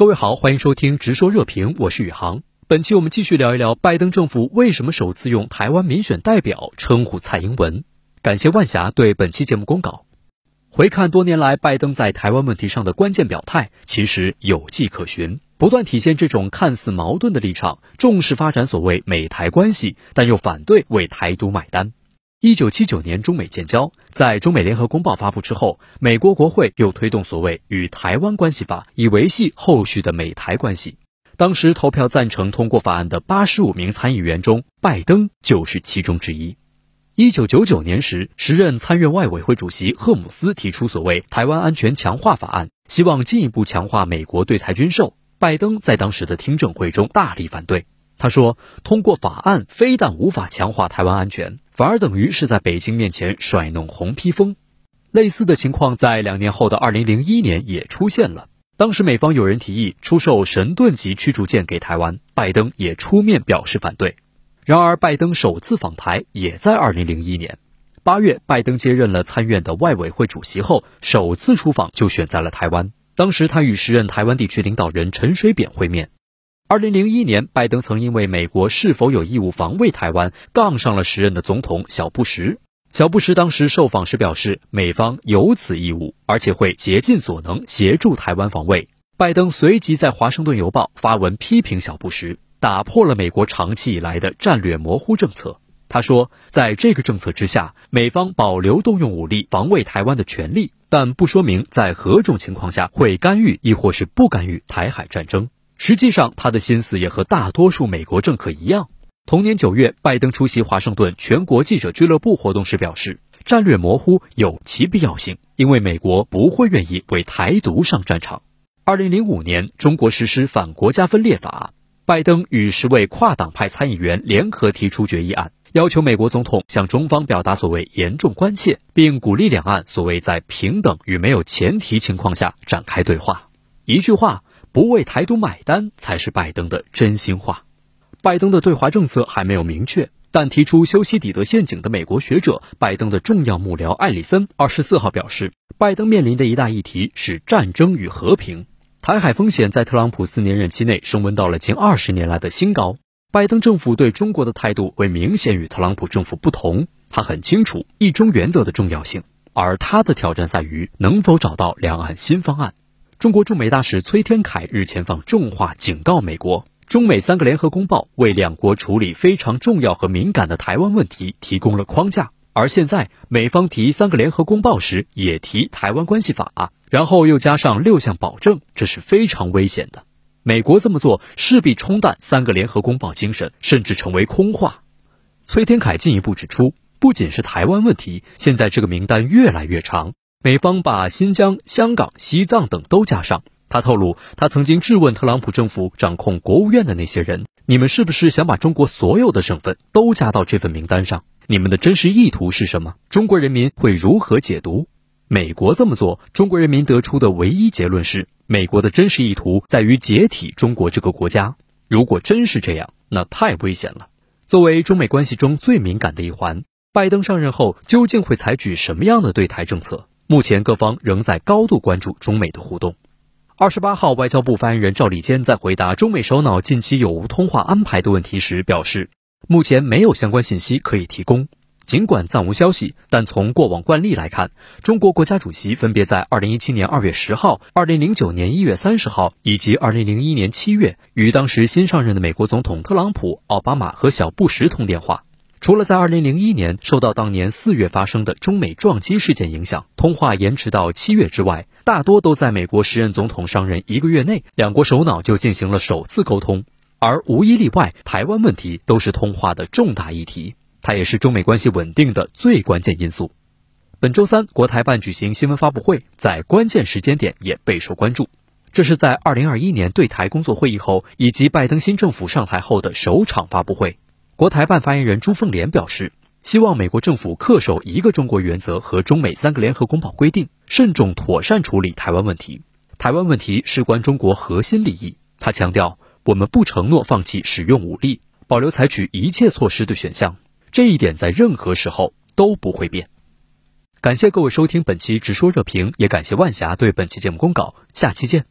各位好，欢迎收听直说热评，我是宇航。本期我们继续聊一聊拜登政府为什么首次用台湾民选代表称呼蔡英文。感谢万霞对本期节目公稿。回看多年来拜登在台湾问题上的关键表态，其实有迹可循，不断体现这种看似矛盾的立场：重视发展所谓美台关系，但又反对为台独买单。一九七九年中美建交，在中美联合公报发布之后，美国国会又推动所谓《与台湾关系法》，以维系后续的美台关系。当时投票赞成通过法案的八十五名参议员中，拜登就是其中之一。一九九九年时，时任参院外委会主席赫姆斯提出所谓《台湾安全强化法案》，希望进一步强化美国对台军售。拜登在当时的听证会中大力反对。他说：“通过法案非但无法强化台湾安全，反而等于是在北京面前甩弄红披风。”类似的情况在两年后的二零零一年也出现了。当时美方有人提议出售神盾级驱逐舰给台湾，拜登也出面表示反对。然而，拜登首次访台也在二零零一年八月，拜登接任了参院的外委会主席后，首次出访就选在了台湾。当时他与时任台湾地区领导人陈水扁会面。二零零一年，拜登曾因为美国是否有义务防卫台湾，杠上了时任的总统小布什。小布什当时受访时表示，美方有此义务，而且会竭尽所能协助台湾防卫。拜登随即在《华盛顿邮报》发文批评小布什，打破了美国长期以来的战略模糊政策。他说，在这个政策之下，美方保留动用武力防卫台湾的权利，但不说明在何种情况下会干预，亦或是不干预台海战争。实际上，他的心思也和大多数美国政客一样。同年九月，拜登出席华盛顿全国记者俱乐部活动时表示，战略模糊有其必要性，因为美国不会愿意为台独上战场。二零零五年，中国实施反国家分裂法，拜登与十位跨党派参议员联合提出决议案，要求美国总统向中方表达所谓严重关切，并鼓励两岸所谓在平等与没有前提情况下展开对话。一句话。不为台独买单才是拜登的真心话。拜登的对华政策还没有明确，但提出修昔底德陷阱的美国学者、拜登的重要幕僚艾里森二十四号表示，拜登面临的一大议题是战争与和平。台海风险在特朗普四年任期内升温到了近二十年来的新高。拜登政府对中国的态度会明显与特朗普政府不同。他很清楚一中原则的重要性，而他的挑战在于能否找到两岸新方案。中国驻美大使崔天凯日前放重话警告美国，中美三个联合公报为两国处理非常重要和敏感的台湾问题提供了框架，而现在美方提三个联合公报时也提台湾关系法，然后又加上六项保证，这是非常危险的。美国这么做势必冲淡三个联合公报精神，甚至成为空话。崔天凯进一步指出，不仅是台湾问题，现在这个名单越来越长。美方把新疆、香港、西藏等都加上。他透露，他曾经质问特朗普政府掌控国务院的那些人：“你们是不是想把中国所有的省份都加到这份名单上？你们的真实意图是什么？中国人民会如何解读？”美国这么做，中国人民得出的唯一结论是：美国的真实意图在于解体中国这个国家。如果真是这样，那太危险了。作为中美关系中最敏感的一环，拜登上任后究竟会采取什么样的对台政策？目前各方仍在高度关注中美的互动。二十八号，外交部发言人赵立坚在回答中美首脑近期有无通话安排的问题时表示，目前没有相关信息可以提供。尽管暂无消息，但从过往惯例来看，中国国家主席分别在二零一七年二月十号、二零零九年一月三十号以及二零零一年七月与当时新上任的美国总统特朗普、奥巴马和小布什通电话。除了在2001年受到当年4月发生的中美撞击事件影响，通话延迟到7月之外，大多都在美国时任总统上任一个月内，两国首脑就进行了首次沟通。而无一例外，台湾问题都是通话的重大议题，它也是中美关系稳定的最关键因素。本周三，国台办举行新闻发布会，在关键时间点也备受关注。这是在2021年对台工作会议后，以及拜登新政府上台后的首场发布会。国台办发言人朱凤莲表示，希望美国政府恪守一个中国原则和中美三个联合公报规定，慎重妥善处理台湾问题。台湾问题事关中国核心利益。他强调，我们不承诺放弃使用武力，保留采取一切措施的选项。这一点在任何时候都不会变。感谢各位收听本期直说热评，也感谢万霞对本期节目公稿。下期见。